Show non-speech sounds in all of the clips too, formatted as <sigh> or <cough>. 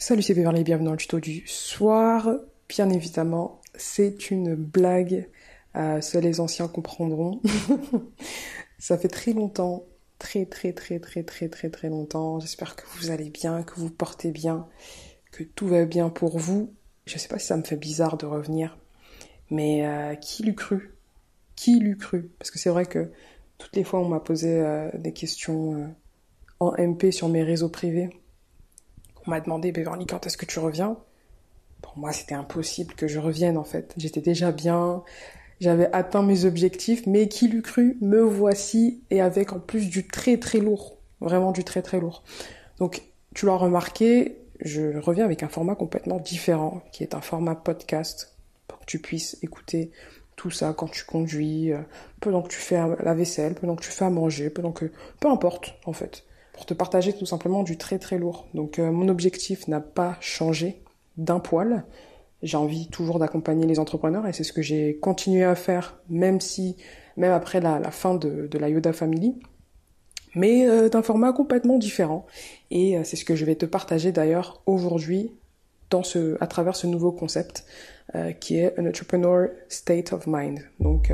Salut, c'est Beverly, bienvenue dans le tuto du soir. Bien évidemment, c'est une blague. Euh, seuls les anciens comprendront. <laughs> Ça fait très longtemps, très très très très très très très longtemps. J'espère que vous allez bien, que vous portez bien, que tout va bien pour vous. Je sais pas si ça me fait bizarre de revenir, mais euh, qui l'eût cru? Qui l'eût cru? Parce que c'est vrai que toutes les fois on m'a posé euh, des questions en MP sur mes réseaux privés m'a demandé, Beverly, quand est-ce que tu reviens? Pour moi, c'était impossible que je revienne, en fait. J'étais déjà bien, j'avais atteint mes objectifs, mais qui l'eût cru, me voici, et avec en plus du très très lourd. Vraiment du très très lourd. Donc, tu l'as remarqué, je reviens avec un format complètement différent, qui est un format podcast, pour que tu puisses écouter tout ça quand tu conduis, euh, pendant que tu fais la vaisselle, pendant que tu fais à manger, pendant que... Peu importe, en fait pour te partager tout simplement du très très lourd. Donc euh, mon objectif n'a pas changé d'un poil. J'ai envie toujours d'accompagner les entrepreneurs et c'est ce que j'ai continué à faire, même si, même après la, fin de, la Yoda Family, mais euh, d'un format complètement différent. Et euh, c'est ce que je vais te partager d'ailleurs aujourd'hui dans ce, à travers ce nouveau concept qui est un entrepreneur state of mind. Donc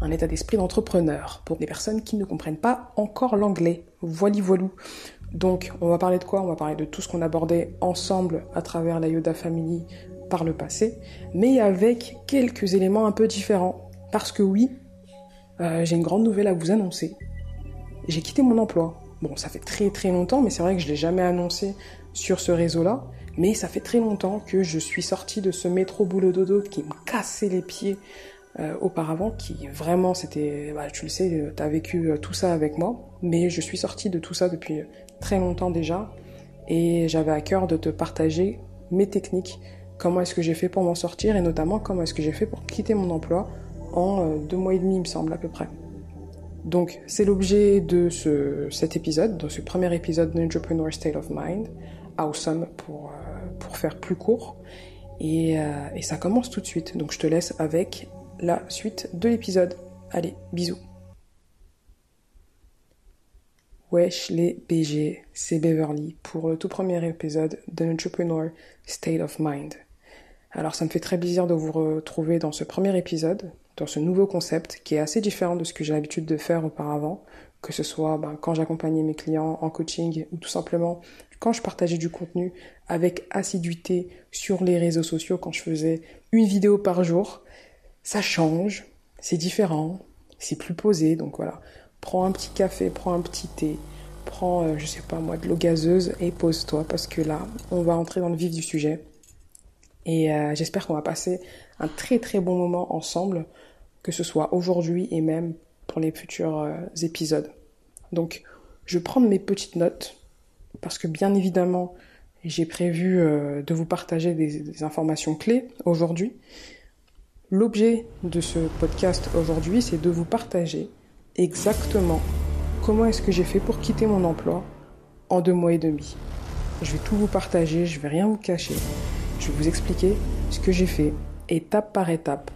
un état d'esprit d'entrepreneur pour des personnes qui ne comprennent pas encore l'anglais. Voili voilou. Donc, on va parler de quoi? On va parler de tout ce qu'on abordait ensemble à travers la Yoda Family par le passé, mais avec quelques éléments un peu différents. Parce que oui, euh, j'ai une grande nouvelle à vous annoncer. J'ai quitté mon emploi. Bon, ça fait très très longtemps, mais c'est vrai que je l'ai jamais annoncé sur ce réseau-là. Mais ça fait très longtemps que je suis sortie de ce métro boulot dodo qui me cassait les pieds euh, auparavant qui vraiment c'était bah, tu le sais tu as vécu euh, tout ça avec moi. Mais je suis sortie de tout ça depuis très longtemps déjà. Et j'avais à cœur de te partager mes techniques. Comment est-ce que j'ai fait pour m'en sortir et notamment comment est-ce que j'ai fait pour quitter mon emploi en euh, deux mois et demi il me semble à peu près. Donc c'est l'objet de ce, cet épisode de ce premier épisode d'Entrepreneur State of Mind awesome pour, pour faire plus court. Et ça commence tout de suite. Donc je te laisse avec la suite de l'épisode. Allez, bisous. Wesh les BG, c'est Beverly pour le tout premier épisode de State of Mind. Alors ça me fait très plaisir de vous retrouver dans ce premier épisode, dans ce nouveau concept qui est assez différent de ce que j'ai l'habitude de faire auparavant, que ce soit ben, quand j'accompagnais mes clients en coaching ou tout simplement quand je partageais du contenu avec assiduité sur les réseaux sociaux, quand je faisais une vidéo par jour ça change, c'est différent, c'est plus posé, donc voilà. Prends un petit café, prends un petit thé, prends, euh, je sais pas moi, de l'eau gazeuse et pose-toi parce que là, on va entrer dans le vif du sujet. Et euh, j'espère qu'on va passer un très très bon moment ensemble, que ce soit aujourd'hui et même pour les futurs euh, épisodes. Donc, je prendre mes petites notes parce que bien évidemment, j'ai prévu de vous partager des informations clés aujourd'hui. L'objet de ce podcast aujourd'hui, c'est de vous partager exactement comment est-ce que j'ai fait pour quitter mon emploi en deux mois et demi. Je vais tout vous partager, je vais rien vous cacher. Je vais vous expliquer ce que j'ai fait étape par étape,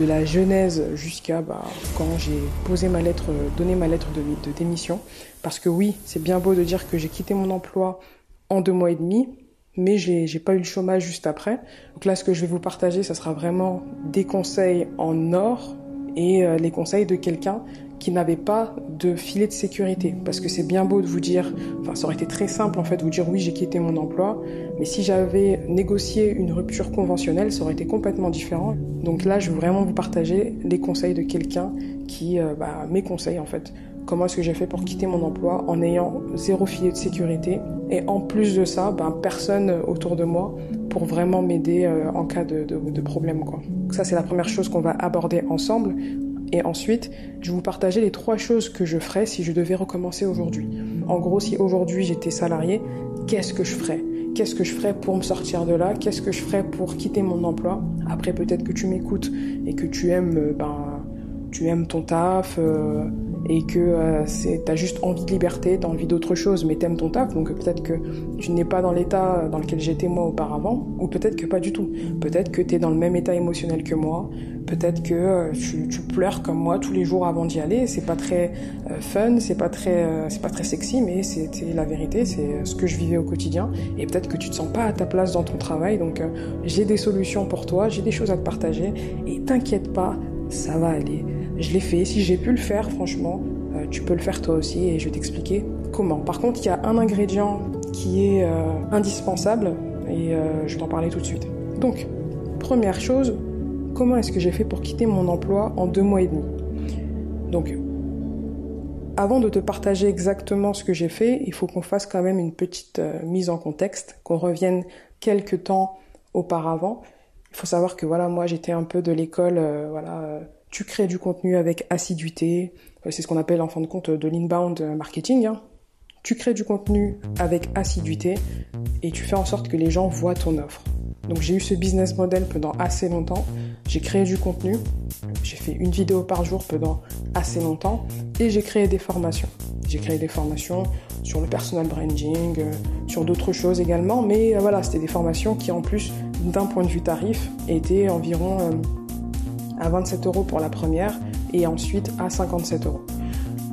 de la genèse jusqu'à bah, quand j'ai posé ma lettre, donné ma lettre de, de démission. Parce que oui, c'est bien beau de dire que j'ai quitté mon emploi en deux mois et demi, mais j'ai, j'ai pas eu le chômage juste après. Donc là, ce que je vais vous partager, ça sera vraiment des conseils en or et euh, les conseils de quelqu'un qui n'avait pas de filet de sécurité. Parce que c'est bien beau de vous dire, enfin, ça aurait été très simple en fait, de vous dire oui, j'ai quitté mon emploi, mais si j'avais négocié une rupture conventionnelle, ça aurait été complètement différent. Donc là, je veux vraiment vous partager les conseils de quelqu'un qui, euh, bah, mes conseils en fait, comment est-ce que j'ai fait pour quitter mon emploi en ayant zéro filet de sécurité et en plus de ça, ben, personne autour de moi pour vraiment m'aider euh, en cas de, problème. Quoi. ça, c'est la première chose qu'on va aborder ensemble. Et ensuite, je vais vous partager les trois choses que je ferais si je devais recommencer aujourd'hui. En gros, si aujourd'hui j'étais salarié, qu'est-ce que je ferais? Qu'est-ce que je ferais pour me sortir de là? Qu'est-ce que je ferais pour quitter mon emploi? Après, peut-être que tu m'écoutes et que tu aimes, euh, ben, tu aimes ton taf, euh, et que euh, c'est t'as juste envie de liberté, t'as envie d'autre chose, mais t'aimes ton taf, donc peut-être que tu n'es pas dans l'état dans lequel j'étais moi auparavant, ou peut-être que pas du tout. Peut-être que t'es dans le même état émotionnel que moi, peut-être que euh, tu, tu, pleures comme moi tous les jours avant d'y aller. C'est pas très euh, fun, c'est pas très euh, c'est pas très sexy, mais c'était la vérité, c'est ce que je vivais au quotidien. Et peut-être que tu te sens pas à ta place dans ton travail, donc j'ai des solutions pour toi, j'ai des choses à te partager, et t'inquiète pas, ça va aller. Je l'ai fait. Si j'ai pu le faire, franchement, tu peux le faire toi aussi, et je vais t'expliquer comment. Par contre, il y a un ingrédient qui est indispensable, et je vais t'en parler tout de suite. Donc, première chose, comment est-ce que j'ai fait pour quitter mon emploi en deux mois et demi? Donc, avant de te partager exactement ce que j'ai fait, il faut qu'on fasse quand même une petite euh, mise en contexte, qu'on revienne quelques temps auparavant. Il faut savoir que voilà, moi j'étais un peu de l'école, euh, voilà, euh, tu crées du contenu avec assiduité, c'est ce qu'on appelle en fin de compte de l'inbound marketing. Hein. Tu crées du contenu avec assiduité et tu fais en sorte que les gens voient ton offre. Donc j'ai eu ce business model pendant assez longtemps. J'ai créé du contenu. J'ai fait une vidéo par jour pendant assez longtemps. Et j'ai créé des formations. J'ai créé des formations sur le personal branding, euh, sur d'autres choses également. Mais euh, voilà, c'était des formations qui en plus, d'un point de vue tarif, étaient environ euh, à 27 euros pour la première et ensuite à 57 euros.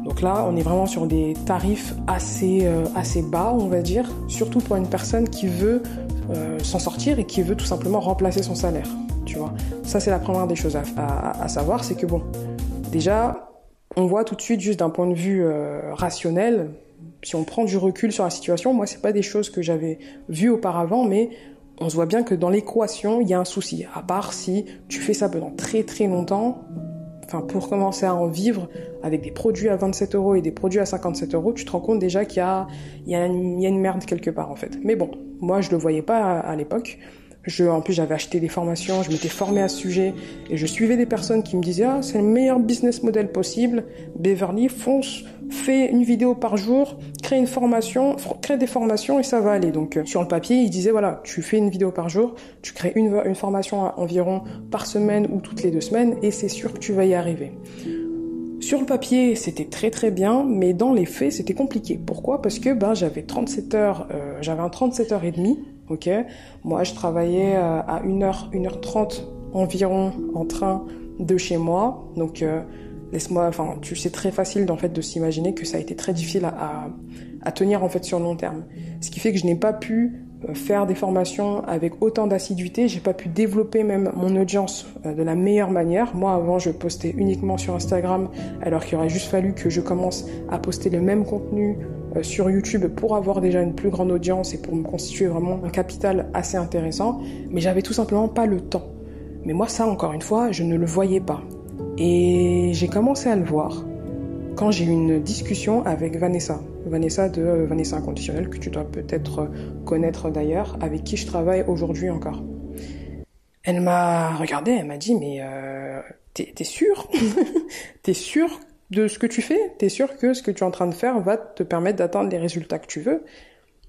Donc là, on est vraiment sur des tarifs assez, assez bas, on va dire, surtout pour une personne qui veut euh, s'en sortir et qui veut tout simplement remplacer son salaire. Tu vois, ça c'est la première des choses à, savoir, c'est que bon, déjà, on voit tout de suite juste d'un point de vue euh, rationnel, si on prend du recul sur la situation, moi c'est pas des choses que j'avais vues auparavant, mais on se voit bien que dans l'équation il y a un souci. À part si tu fais ça pendant très très longtemps, enfin pour commencer à en vivre avec des produits à 27 euros et des produits à 57 euros, tu te rends compte déjà qu'il y a, il y, a une, merde quelque part en fait. Mais bon, moi je le voyais pas à, l'époque. Je, en plus, j'avais acheté des formations, je m'étais formé à ce sujet et je suivais des personnes qui me disaient ah c'est le meilleur business model possible. Beverly fonce, fais une vidéo par jour, crée une formation, crée des formations et ça va aller. Donc euh, sur le papier, il disait voilà, tu fais une vidéo par jour, tu crées une, une formation environ par semaine ou toutes les deux semaines et c'est sûr que tu vas y arriver. Sur le papier, c'était très très bien, mais dans les faits, c'était compliqué. Pourquoi? Parce que ben j'avais 37 heures, euh, j'avais un 37 heures et demie, ok? Moi, je travaillais euh, à 1h, 1h30 environ en train de chez moi, donc laisse-moi, enfin, tu sais très facile en fait de s'imaginer que ça a été très difficile à, à, tenir en fait sur long terme. Ce qui fait que je n'ai pas pu euh, faire des formations avec autant d'assiduité, j'ai pas pu développer même mon audience euh, de la meilleure manière. Moi avant je postais uniquement sur Instagram alors qu'il aurait juste fallu que je commence à poster le même contenu euh, sur YouTube pour avoir déjà une plus grande audience et pour me constituer vraiment un capital assez intéressant, mais j'avais tout simplement pas le temps. Mais moi ça encore une fois, je ne le voyais pas. Et j'ai commencé à le voir quand j'ai eu une discussion avec Vanessa. Vanessa de euh, Vanessa Inconditionnel, que tu dois peut-être connaître d'ailleurs, avec qui je travaille aujourd'hui encore. Elle m'a regardé, elle m'a dit, mais euh, t'es sûr T'es sûr <laughs> de ce que tu fais? T'es sûr que ce que tu es en train de faire va te permettre d'atteindre les résultats que tu veux?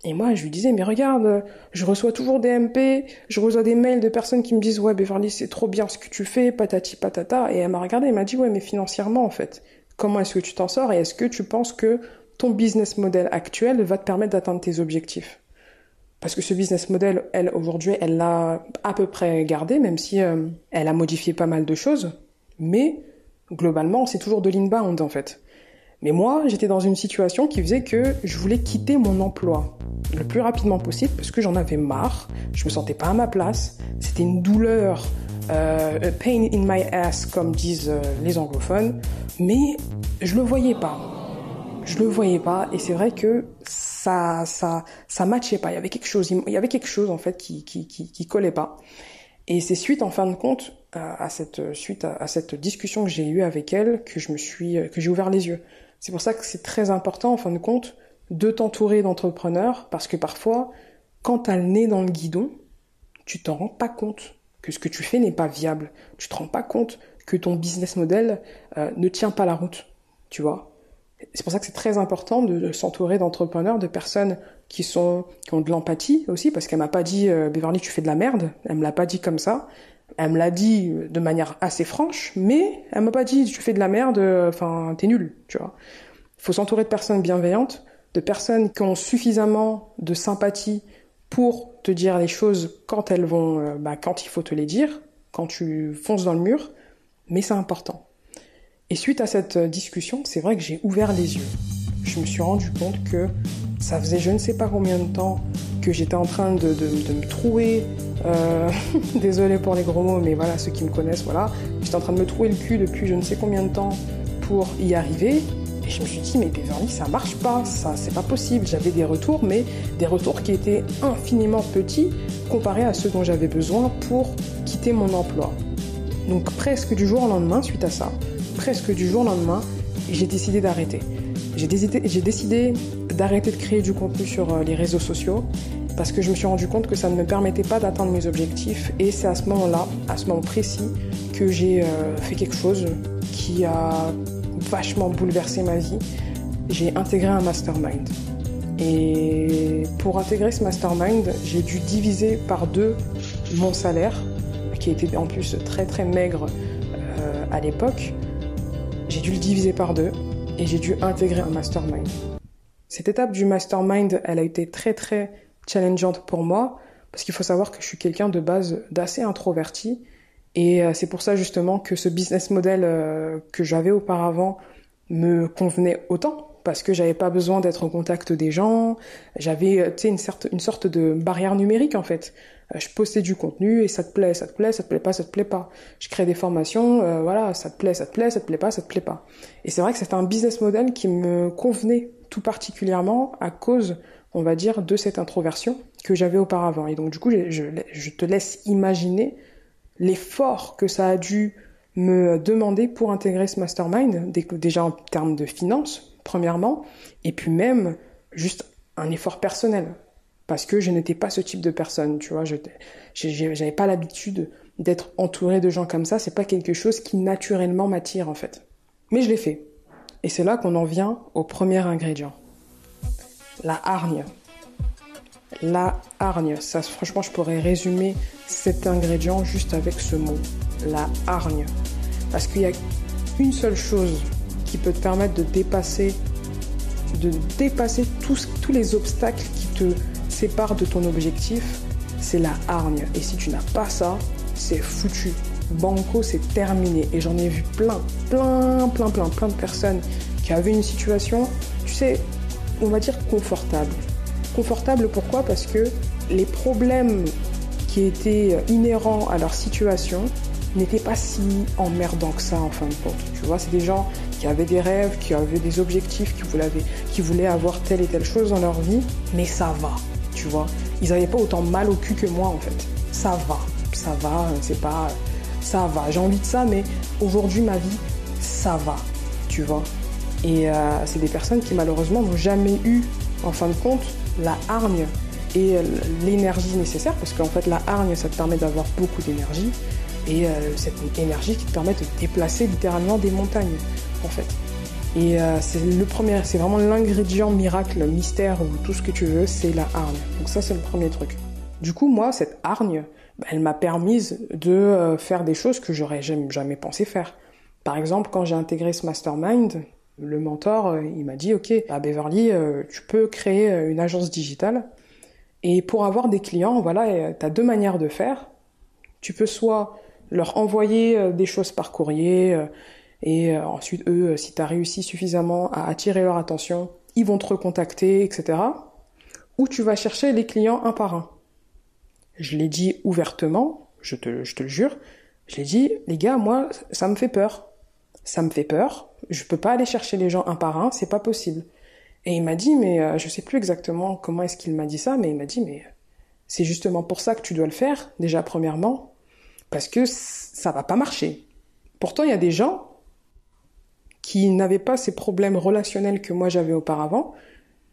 Et moi, je lui disais, mais regarde, je reçois toujours des MP, je reçois des mails de personnes qui me disent, ouais, Beverly, c'est trop bien ce que tu fais, patati patata. Et elle m'a regardé, elle m'a dit, ouais, mais financièrement, en fait, comment est-ce que tu t'en sors et est-ce que tu penses que ton business model actuel va te permettre d'atteindre tes objectifs? Parce que ce business model, elle, aujourd'hui, elle l'a à peu près gardé, même si euh, elle a modifié pas mal de choses. Mais, globalement, c'est toujours de l'inbound, en fait. Mais moi, j'étais dans une situation qui faisait que je voulais quitter mon emploi le plus rapidement possible parce que j'en avais marre, je me sentais pas à ma place, c'était une douleur, euh, pain in my ass comme disent euh, les anglophones, mais je le voyais pas. Je le voyais pas et c'est vrai que ça ça ça matchait pas, il y avait quelque chose, il y avait quelque chose en fait qui qui qui, collait pas. Et c'est suite en fin de compte à, cette suite à, cette discussion que j'ai eue avec elle que je me suis que j'ai ouvert les yeux. C'est pour ça que c'est très important en fin de compte de t'entourer d'entrepreneurs parce que parfois, quand t'as le nez dans le guidon, tu t'en rends pas compte que ce que tu fais n'est pas viable. Tu te rends pas compte que ton business model euh, ne tient pas la route, tu vois. C'est pour ça que c'est très important de, s'entourer d'entrepreneurs, de personnes qui sont qui ont de l'empathie aussi, parce qu'elle m'a pas dit euh, Beverly tu fais de la merde, elle me l'a pas dit comme ça. Elle me l'a dit de manière assez franche, mais elle m'a pas dit tu fais de la merde, enfin t'es nul, tu vois. Faut s'entourer de personnes bienveillantes, de personnes qui ont suffisamment de sympathie pour te dire les choses quand elles vont, euh, bah, quand il faut te les dire, quand tu fonces dans le mur, mais c'est important. Et suite à cette discussion, c'est vrai que j'ai ouvert les yeux. Je me suis rendu compte que ça faisait je ne sais pas combien de temps que j'étais en train de, me trouer, euh, <laughs> désolé pour les gros mots, mais voilà, ceux qui me connaissent, voilà, j'étais en train de me trouer le cul depuis je ne sais combien de temps pour y arriver. Et je me suis dit, mais Beverly, ça marche pas, ça, c'est pas possible. J'avais des retours, mais des retours qui étaient infiniment petits comparés à ceux dont j'avais besoin pour quitter mon emploi. Donc presque du jour au lendemain, suite à ça, presque du jour au lendemain, j'ai décidé d'arrêter. J'ai décidé, d'arrêter de créer du contenu sur euh, les réseaux sociaux parce que je me suis rendu compte que ça ne me permettait pas d'atteindre mes objectifs et c'est à ce moment-là, à ce moment précis, que j'ai euh, fait quelque chose qui a vachement bouleversé ma vie. J'ai intégré un mastermind. Et pour intégrer ce mastermind, j'ai dû diviser par deux mon salaire, qui était en plus très très maigre euh, à l'époque. J'ai dû le diviser par deux et j'ai dû intégrer un mastermind. Cette étape du mastermind, elle a été très très challengeante pour moi parce qu'il faut savoir que je suis quelqu'un de base d'assez introverti et euh, c'est pour ça justement que ce business model euh, que j'avais auparavant me convenait autant parce que j'avais pas besoin d'être au contact des gens, j'avais euh, une, une sorte de barrière numérique en fait. Je postais du contenu et ça te plaît, ça te plaît, ça te plaît pas, ça te plaît pas. Je crée des formations, voilà, ça te plaît, ça te plaît, ça te plaît pas, ça te plaît pas. Et c'est vrai que c'était un business model qui me convenait tout particulièrement à cause, on va dire, de cette introversion que j'avais auparavant. Et donc du coup, je, te laisse imaginer l'effort que ça a dû me demander pour intégrer ce mastermind, déjà en termes de finances, premièrement, et puis même juste un effort personnel, parce que je n'étais pas ce type de personne, tu vois, je j'avais pas l'habitude d'être entouré de gens comme ça, c'est pas quelque chose qui naturellement m'attire en fait. Mais je l'ai fait. Et c'est là qu'on en vient au premier ingrédient. La hargne. La hargne. Ça, franchement, je pourrais résumer cet ingrédient juste avec ce mot. La hargne. Parce qu'il y a une seule chose qui peut te permettre de dépasser, de dépasser tous, tous les obstacles qui te séparent de ton objectif, c'est la hargne. Et si tu n'as pas ça, c'est foutu. Banco, c'est terminé. Et j'en ai vu plein, plein, plein, plein, plein de personnes qui avaient une situation, tu sais, on va dire confortable. Confortable pourquoi? Parce que les problèmes qui étaient inhérents à leur situation n'étaient pas si emmerdants que ça en fin de compte. Tu vois, c'est des gens qui avaient des rêves, qui avaient des objectifs, qui voulaient, avoir telle et telle chose dans leur vie, mais ça va, tu vois. Ils n'avaient pas autant mal au cul que moi en fait. Ça va, ça va, c'est pas... Ça va, j'ai envie de ça, mais aujourd'hui ma vie, ça va, tu vois. Et euh, c'est des personnes qui malheureusement n'ont jamais eu, en fin de compte, la hargne et euh, l'énergie nécessaire, parce qu'en fait la hargne, ça te permet d'avoir beaucoup d'énergie, et euh, cette énergie qui te permet de déplacer littéralement des montagnes, en fait. Et c'est le premier, c'est vraiment l'ingrédient miracle, mystère ou tout ce que tu veux, c'est la hargne. Donc ça, c'est le premier truc. Du coup, moi, cette hargne, bah, elle m'a permise de faire des choses que j'aurais jamais pensé faire. Par exemple, quand j'ai intégré ce mastermind, le mentor, euh, il m'a dit, OK, à Beverly, euh, tu peux créer euh, une agence digitale. Et pour avoir des clients, voilà, tu as deux manières de faire. Tu peux soit leur envoyer des choses par courrier, et ensuite, eux, si tu as réussi suffisamment à attirer leur attention, ils vont te recontacter, etc. Ou tu vas chercher les clients un par un. Je l'ai dit ouvertement, je te, je te le jure, je l'ai dit, les gars, moi, ça me fait peur. Ça me fait peur, je peux pas aller chercher les gens un par un, c'est pas possible. Et il m'a dit, mais euh, je sais plus exactement comment est-ce qu'il m'a dit ça, mais il m'a dit, mais c'est justement pour ça que tu dois le faire, déjà premièrement, parce que ça va pas marcher. Pourtant, il y a des gens qui n'avaient pas ces problèmes relationnels que moi j'avais auparavant,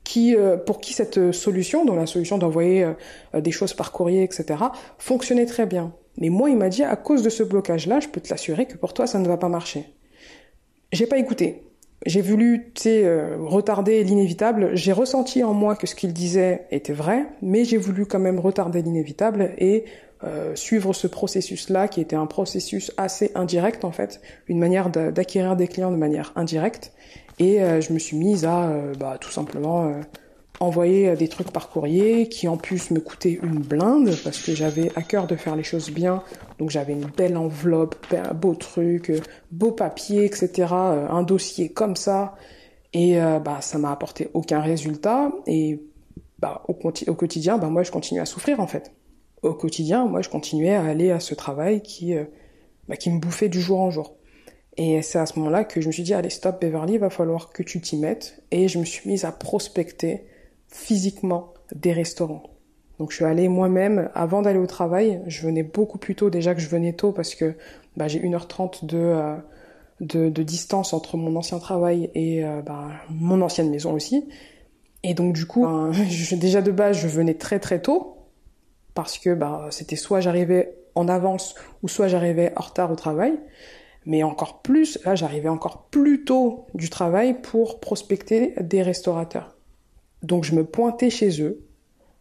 qui, euh, pour qui cette solution, dont la solution d'envoyer euh, des choses par courrier, etc., fonctionnait très bien. Mais moi, il m'a dit, à cause de ce blocage-là, je peux te l'assurer que pour toi, ça ne va pas marcher. J'ai pas écouté. j'ai voulu, tu euh, retarder l'inévitable. J'ai ressenti en moi que ce qu'il disait était vrai, mais j'ai voulu quand même retarder l'inévitable et euh, suivre ce processus-là, qui était un processus assez indirect en fait, une manière d'acquérir des clients de manière indirecte. Et euh, je me suis mise à, bah, tout simplement envoyer des trucs par courrier qui en plus me coûtaient une blinde parce que j'avais à cœur de faire les choses bien. Donc j'avais une belle enveloppe, beau truc, beau papier, etc. Euh, un dossier comme ça. Et euh, bah ça m'a apporté aucun résultat. Et bah au, quotidien, bah moi je continuais à souffrir en fait. Au quotidien, moi je continuais à aller à ce travail qui euh, bah, qui me bouffait du jour en jour. Et c'est à ce moment-là que je me suis dit allez stop Beverly, il va falloir que tu t'y mettes. Et je me suis mise à prospecter physiquement des restaurants. Donc je suis allée moi-même, avant d'aller au travail, je venais beaucoup plus tôt, déjà que je venais tôt parce que bah, j'ai 1h30 euh, de, de, distance entre mon ancien travail et euh, bah, mon ancienne maison aussi. Et donc du coup, ben, <laughs> déjà de base, je venais très très tôt parce que bah, c'était soit j'arrivais en avance ou soit j'arrivais en retard au travail. Mais encore plus, là j'arrivais encore plus tôt du travail pour prospecter des restaurateurs. Donc je me pointais chez eux,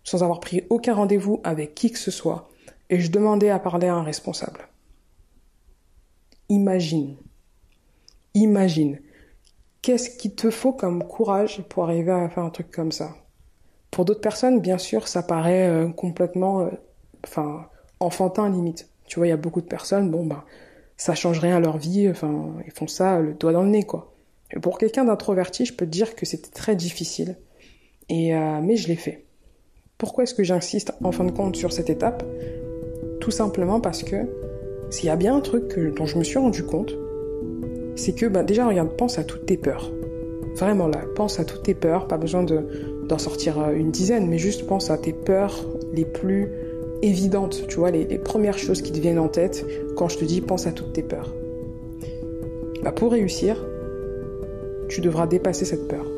sans avoir pris aucun rendez-vous avec qui que ce soit, et je demandais à parler à un responsable. Imagine, imagine, qu'est-ce qu'il te faut comme courage pour arriver à faire un truc comme ça? Pour d'autres personnes, bien sûr, ça paraît euh, complètement, euh, enfin, enfantin limite. Tu vois, il y a beaucoup de personnes, bon bah, ça change rien à leur vie, enfin, ils font ça le doigt dans le nez, quoi. Pour quelqu'un d'introverti, je peux te dire que c'était très difficile et, euh, mais je l'ai fait. Pourquoi est-ce que j'insiste en fin de compte sur cette étape? Tout simplement parce que s'il y a bien un truc dont je me suis rendu compte, c'est que bah, déjà regarde, pense à toutes tes peurs. Vraiment là, pense à toutes tes peurs, pas besoin de, d'en sortir euh, une dizaine, mais juste pense à tes peurs les plus évidentes, tu vois, les, les premières choses qui te viennent en tête quand je te dis pense à toutes tes peurs. Bah, pour réussir, tu devras dépasser cette peur.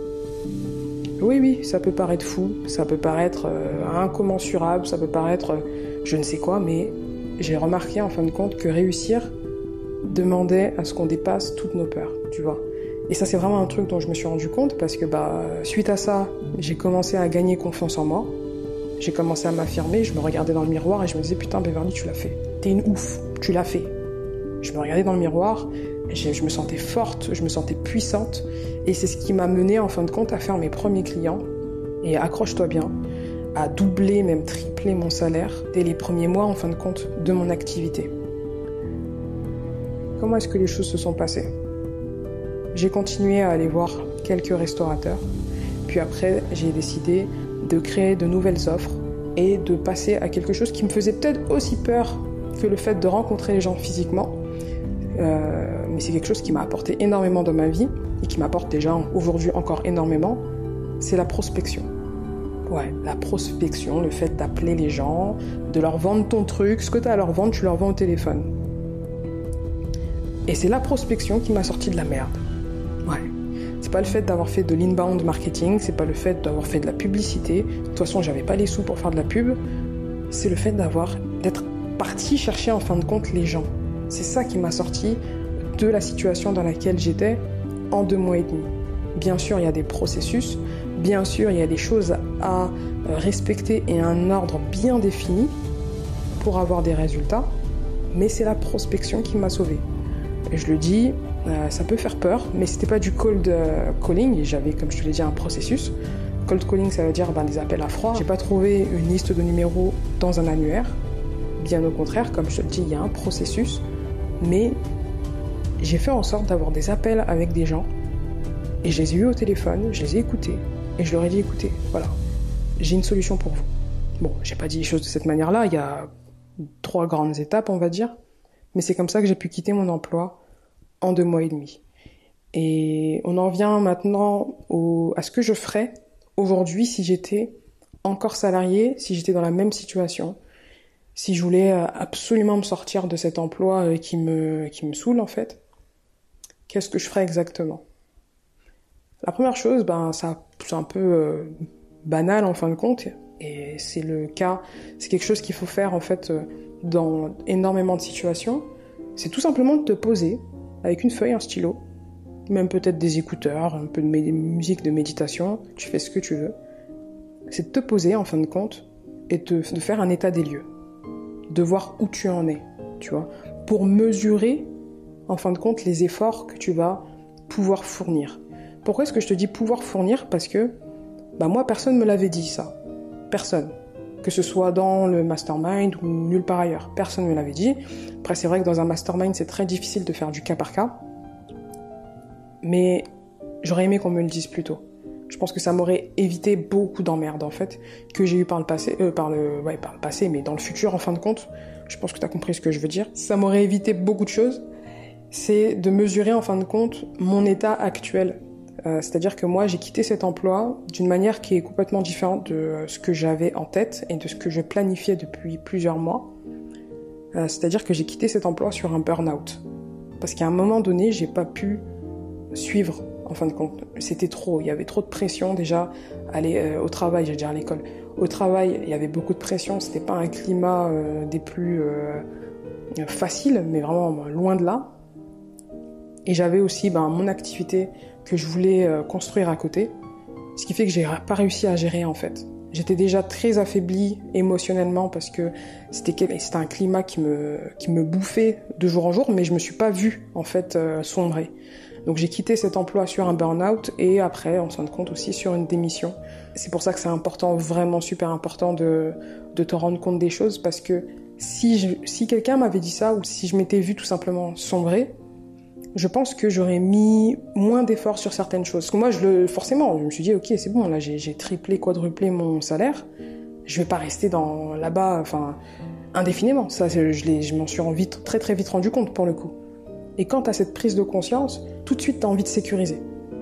Oui, oui, ça peut paraître fou, ça peut paraître euh, incommensurable, ça peut paraître euh, je ne sais quoi, mais j'ai remarqué en fin de compte que réussir demandait à ce qu'on dépasse toutes nos peurs, tu vois. Et ça, c'est vraiment un truc dont je me suis rendu compte parce que, bah, suite à ça, j'ai commencé à gagner confiance en moi. J'ai commencé à m'affirmer, je me regardais dans le miroir et je me disais, putain, Beverly, tu l'as fait. T'es une ouf, tu l'as fait. Je me regardais dans le miroir je me sentais forte, je me sentais puissante. Et c'est ce qui m'a mené en fin de compte à faire mes premiers clients. Et accroche-toi bien, à doubler, même tripler mon salaire dès les premiers mois en fin de compte de mon activité. Comment est-ce que les choses se sont passées? J'ai continué à aller voir quelques restaurateurs. Puis après, j'ai décidé de créer de nouvelles offres et de passer à quelque chose qui me faisait peut-être aussi peur que le fait de rencontrer les gens physiquement. Euh, mais c'est quelque chose qui m'a apporté énormément dans ma vie et qui m'apporte déjà aujourd'hui encore énormément, c'est la prospection. Ouais, la prospection, le fait d'appeler les gens, de leur vendre ton truc, ce que tu as à leur vendre, tu leur vends au téléphone. Et c'est la prospection qui m'a sorti de la merde. Ouais. C'est pas le fait d'avoir fait de l'inbound marketing, c'est pas le fait d'avoir fait de la publicité. De toute façon, j'avais pas les sous pour faire de la pub. C'est le fait d'avoir, d'être parti chercher en fin de compte les gens. C'est ça qui m'a sorti de la situation dans laquelle j'étais en deux mois et demi. Bien sûr, il y a des processus, bien sûr, il y a des choses à respecter et un ordre bien défini pour avoir des résultats, mais c'est la prospection qui m'a sauvé. Et je le dis, euh, ça peut faire peur, mais c'était pas du cold euh, calling, j'avais, comme je te l'ai dit, un processus. Cold calling, ça veut dire ben, des appels à froid. J'ai pas trouvé une liste de numéros dans un annuaire. Bien au contraire, comme je te le dis, il y a un processus, mais j'ai fait en sorte d'avoir des appels avec des gens et je les ai eus au téléphone, je les ai écoutés et je leur ai dit écoutez, voilà, j'ai une solution pour vous. Bon, j'ai pas dit les choses de cette manière-là, il y a trois grandes étapes, on va dire, mais c'est comme ça que j'ai pu quitter mon emploi en deux mois et demi. Et on en vient maintenant à ce que je ferais aujourd'hui si j'étais encore salarié, si j'étais dans la même situation, si je voulais absolument me sortir de cet emploi euh, qui me, qui me saoule en fait qu'est-ce que je ferais exactement? La première chose, ben, ça, c'est un peu euh, banal en fin de compte, et c'est le cas, c'est quelque chose qu'il faut faire en fait euh, dans énormément de situations. C'est tout simplement de te poser avec une feuille, un stylo, même peut-être des écouteurs, un peu de musique de méditation, tu fais ce que tu veux. C'est de te poser en fin de compte et de faire un état des lieux, de voir où tu en es, tu vois, pour mesurer en fin de compte les efforts que tu vas pouvoir fournir. Pourquoi est-ce que je te dis pouvoir fournir? Parce que bah moi personne me l'avait dit ça. Personne. Que ce soit dans le mastermind ou nulle part ailleurs. Personne ne me l'avait dit. Après c'est vrai que dans un mastermind c'est très difficile de faire du cas par cas. Mais j'aurais aimé qu'on me le dise plus tôt. Je pense que ça m'aurait évité beaucoup d'emmerdes en fait que j'ai eu par le passé, euh, par le, ouais, par le passé, mais dans le futur en fin de compte. Je pense que tu as compris ce que je veux dire. Ça m'aurait évité beaucoup de choses. C'est de mesurer en fin de compte mon état actuel. Euh, c'est-à-dire que moi j'ai quitté cet emploi d'une manière qui est complètement différente de ce que j'avais en tête et de ce que je planifiais depuis plusieurs mois. Euh, c'est-à-dire que j'ai quitté cet emploi sur un burn-out. Parce qu'à un moment donné, j'ai pas pu suivre en fin de compte. C'était trop, il y avait trop de pression déjà. Aller euh, au travail, j'allais dire à l'école. Au travail, il y avait beaucoup de pression, c'était pas un climat euh, des plus euh, faciles, mais vraiment loin de là. Et j'avais aussi ben, mon activité que je voulais construire à côté, ce qui fait que j'ai pas réussi à gérer en fait. J'étais déjà très affaiblie émotionnellement parce que c'était un climat qui me qui me bouffait de jour en jour, mais je me suis pas vue en fait sombrer. Donc j'ai quitté cet emploi sur un burn-out et après, en fin de compte aussi, sur une démission. C'est pour ça que c'est important, vraiment super important de, de te rendre compte des choses parce que si, si quelqu'un m'avait dit ça ou si je m'étais vu tout simplement sombrer, je pense que j'aurais mis moins d'efforts sur certaines choses. Parce que moi, je le, forcément, je me suis dit, ok, c'est bon, là, j'ai triplé, quadruplé mon salaire. Je vais pas rester là-bas, enfin, indéfiniment. Ça, je, m'en suis très très vite rendu compte pour le coup. Et quand tu cette prise de conscience, tout de suite tu as envie de sécuriser.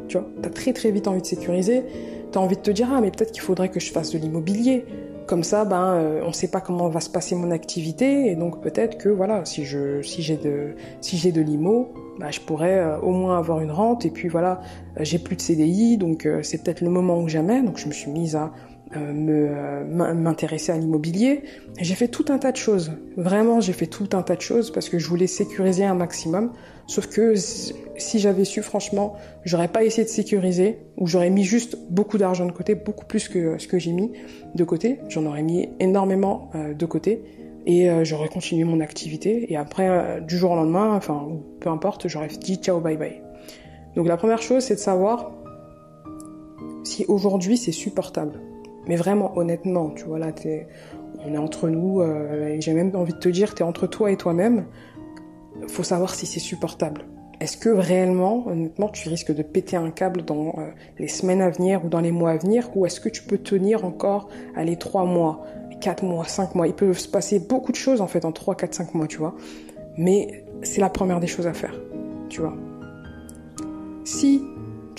Tu vois, tu as très très vite envie de sécuriser. Tu as envie de te dire ah mais peut-être qu'il faudrait que je fasse de l'immobilier. Comme ça, ben, euh, on ne sait pas comment va se passer mon activité et donc peut-être que voilà, si si j'ai de, si j'ai de l'IMO, ben, je pourrais euh, au moins avoir une rente et puis voilà, euh, j'ai plus de CDI donc c'est peut-être le moment ou jamais. Donc je me suis mise à m'intéresser à l'immobilier. J'ai fait tout un tas de choses. Vraiment, j'ai fait tout un tas de choses parce que je voulais sécuriser un maximum. Sauf que si j'avais su, franchement, j'aurais pas essayé de sécuriser, ou j'aurais mis juste beaucoup d'argent de côté, beaucoup plus que ce que j'ai mis de côté. J'en aurais mis énormément euh, de côté, et euh, j'aurais continué mon activité. Et après, euh, du jour au lendemain, enfin, peu importe, j'aurais dit ciao, bye bye. Donc la première chose, c'est de savoir si aujourd'hui c'est supportable. Mais vraiment, honnêtement, tu vois, là, on est entre nous, et j'ai même envie de te dire, t'es entre toi et toi-même faut savoir si c'est supportable. Est-ce que réellement, honnêtement, tu risques de péter un câble dans euh, les semaines à venir ou dans les mois à venir, ou est-ce que tu peux tenir encore, les trois mois, quatre mois, cinq mois? Il peut se passer beaucoup de choses en fait en trois, quatre, cinq mois, tu vois. Mais c'est la première des choses à faire, tu vois. Si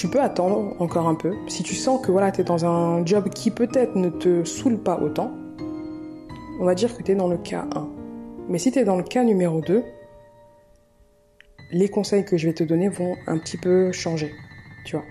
tu peux attendre encore un peu, si tu sens que voilà, tu es dans un job qui peut-être ne te saoule pas autant, on va dire que tu es dans le cas 1. Mais si tu es dans le cas numéro 2, les conseils que je vais te donner vont un petit peu changer, tu vois.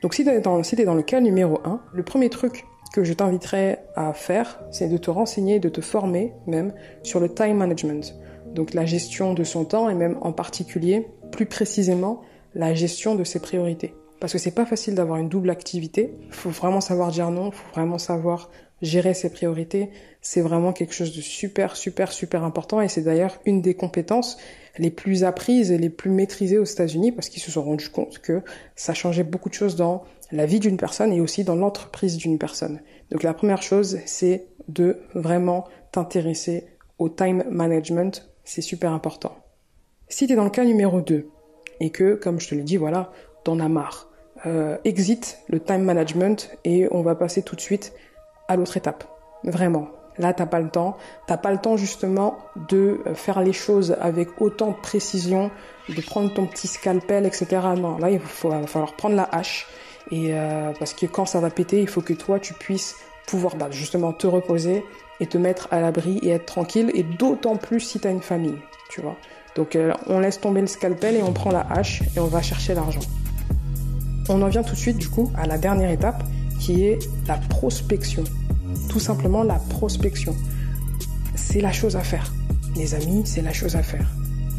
Donc si tu es, dans, dans le cas numéro 1, le premier truc que je t'inviterais à faire, c'est de te renseigner, de te former même sur le time management. Donc la gestion de son temps et même en particulier, plus précisément, la gestion de ses priorités. Parce que c'est pas facile d'avoir une double activité. Faut vraiment savoir dire non, faut vraiment savoir gérer ses priorités. C'est vraiment quelque chose de super, super, super important et c'est d'ailleurs une des compétences les plus apprises et les plus maîtrisées aux États-Unis parce qu'ils se sont rendus compte que ça changeait beaucoup de choses dans la vie d'une personne et aussi dans l'entreprise d'une personne. Donc la première chose, c'est de vraiment t'intéresser au time management, c'est super important. Si tu es dans le cas numéro 2 et que, comme je te l'ai dit, voilà, t'en as marre, euh, exit le time management et on va passer tout de suite à l'autre étape. Vraiment, Là, t'as pas le temps. T'as pas le temps justement de euh, faire les choses avec autant de précision, de prendre ton petit scalpel, etc. Non, là, il va falloir prendre la hache. Et euh, parce que quand ça va péter, il faut que toi, tu puisses pouvoir bah, justement te reposer et te mettre à l'abri et être tranquille. Et d'autant plus si t'as une famille, tu vois. Donc, on laisse tomber le scalpel et on prend la hache et on va chercher l'argent. On en vient tout de suite, du coup, à la dernière étape, qui est la prospection tout simplement la prospection. C'est la chose à faire. Les amis, c'est la chose à faire.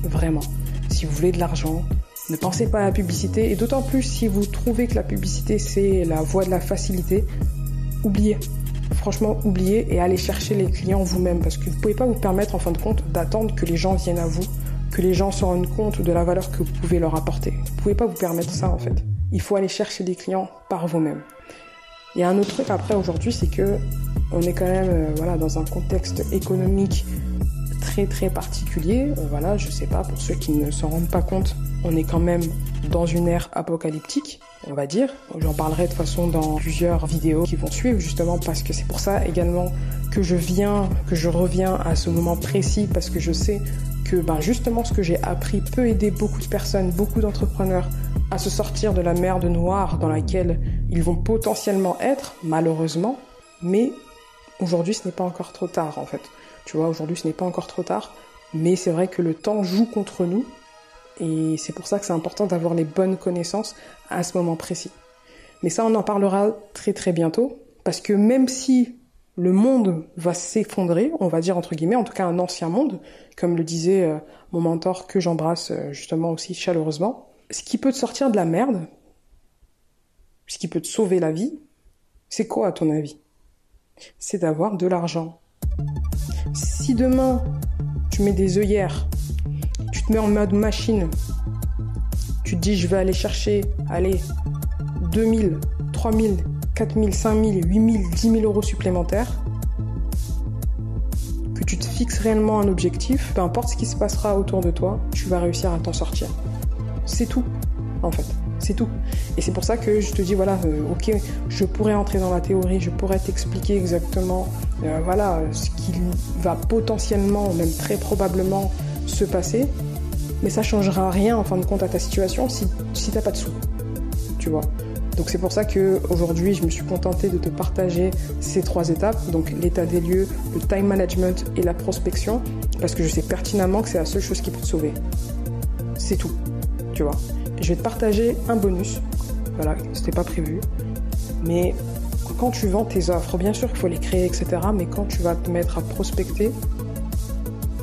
Vraiment. Si vous voulez de l'argent, Ne pensez pas à la publicité et d'autant plus si vous trouvez que la publicité c'est la voie de la facilité, oubliez. Franchement, oubliez et allez chercher les clients vous-même parce que vous ne pouvez pas vous permettre en fin de compte d'attendre que les gens viennent à vous, que les gens se rendent compte de la valeur que vous pouvez leur apporter. Vous ne pouvez pas vous permettre ça en fait. Il faut aller chercher des clients par vous-même. Il y a un autre truc après aujourd'hui, c'est que on est quand même euh, voilà dans un contexte économique très très particulier. Euh, voilà, je sais pas pour ceux qui ne s'en rendent pas compte, on est quand même dans une ère apocalyptique, on va dire. J'en parlerai de toute façon dans plusieurs vidéos qui vont suivre, justement parce que c'est pour ça également que je viens, que je reviens à ce moment précis, parce que je sais que ben, justement ce que j'ai appris peut aider beaucoup de personnes, beaucoup d'entrepreneurs à se sortir de la merde noire dans laquelle ils vont potentiellement être, malheureusement. Mais aujourd'hui, ce n'est pas encore trop tard, en fait. Tu vois, aujourd'hui, ce n'est pas encore trop tard. Mais c'est vrai que le temps joue contre nous et c'est pour ça que c'est important d'avoir les bonnes connaissances à ce moment précis. Mais ça, on en parlera très très bientôt, parce que même si le monde va s'effondrer, on va dire entre guillemets, en tout cas un ancien monde, comme le disait euh, mon mentor que j'embrasse euh, justement aussi chaleureusement, ce qui peut te sortir de la merde, ce qui peut te sauver la vie, c'est quoi à ton avis? C'est d'avoir de l'argent. Si demain tu mets des œillères te mets en mode machine. Tu te dis, je vais aller chercher, allez, 2000, 3000, 4000, 5000, 8000, 10 000 euros supplémentaires. Que tu te fixes réellement un objectif, peu importe ce qui se passera autour de toi, tu vas réussir à t'en sortir. C'est tout, en fait. C'est tout. Et c'est pour ça que je te dis, voilà, euh, ok, je pourrais entrer dans la théorie, je pourrais t'expliquer exactement, euh, voilà, ce qui va potentiellement, même très probablement, se passer mais ça changera rien en fin de compte à ta situation si, si t'as pas de sous. Tu vois. Donc c'est pour ça que aujourd'hui je me suis contentée de te partager ces trois étapes, donc l'état des lieux, le time management et la prospection, parce que je sais pertinemment que c'est la seule chose qui peut te sauver. C'est tout, tu vois. Je vais te partager un bonus, voilà, c'était pas prévu, mais quand tu vends tes offres, bien sûr qu'il faut les créer, etc., mais quand tu vas te mettre à prospecter,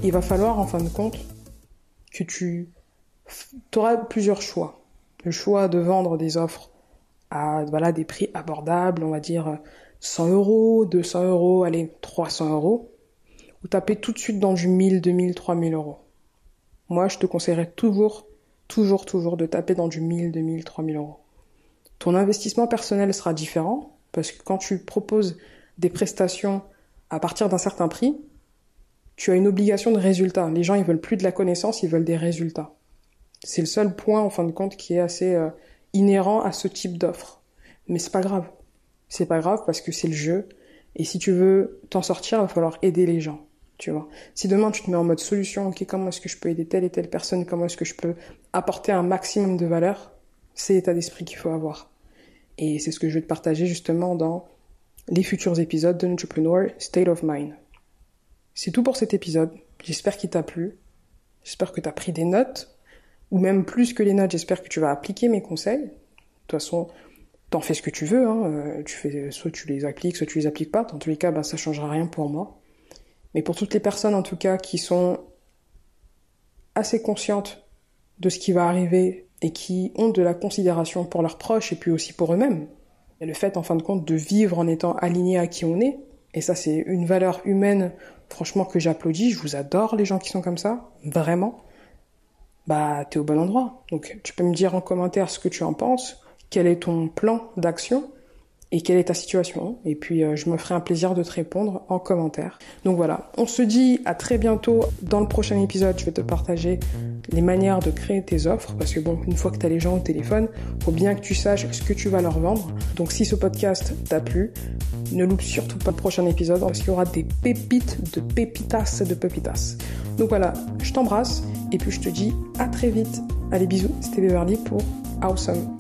il va falloir en fin de compte que tu auras plusieurs choix. Le choix de vendre des offres à voilà, des prix abordables, on va dire 100 euros, 200 euros, allez, 300 euros, ou taper tout de suite dans du 1000, 2000, 3000 euros. Moi, je te conseillerais toujours, toujours, toujours de taper dans du 1000, 2000, 3000 euros. Ton investissement personnel sera différent, parce que quand tu proposes des prestations à partir d'un certain prix, tu as une obligation de résultat. Les gens, ils veulent plus de la connaissance, ils veulent des résultats. C'est le seul point, en fin de compte, qui est assez euh, inhérent à ce type d'offre. Mais c'est pas grave. C'est pas grave parce que c'est le jeu. Et si tu veux t'en sortir, il va falloir aider les gens. Tu vois. Si demain tu te mets en mode solution, ok, comment est-ce que je peux aider telle et telle personne, comment est-ce que je peux apporter un maximum de valeur, c'est l'état d'esprit qu'il faut avoir. Et c'est ce que je vais te partager justement dans les futurs épisodes de Entrepreneur State of Mind. C'est tout pour cet épisode. J'espère qu'il t'a plu. J'espère que tu as pris des notes. Ou même plus que les notes, j'espère que tu vas appliquer mes conseils. De toute façon, t'en fais ce que tu veux. Hein. Euh, tu fais, soit tu les appliques, soit tu les appliques pas. Dans tous les cas, bah, ça changera rien pour moi. Mais pour toutes les personnes, en tout cas, qui sont assez conscientes de ce qui va arriver et qui ont de la considération pour leurs proches et puis aussi pour eux-mêmes. Et le fait, en fin de compte, de vivre en étant aligné à qui on est, et ça c'est une valeur humaine franchement que j'applaudis, je vous adore les gens qui sont comme ça, vraiment, bah t'es au bon endroit. Donc tu peux me dire en commentaire ce que tu en penses, quel est ton plan d'action? Et quelle est ta situation. Et puis euh, je me ferai un plaisir de te répondre en commentaire. Donc voilà, on se dit à très bientôt. Dans le prochain épisode, je vais te partager les manières de créer tes offres. Parce que bon, une fois que tu as les gens au téléphone, faut bien que tu saches ce que tu vas leur vendre. Donc si ce podcast t'a plu, ne loupe surtout pas le prochain épisode parce qu'il y aura des pépites de pépitas de pépitas. Donc voilà, je t'embrasse et puis je te dis à très vite. Allez bisous, c'était Beverly pour Awesome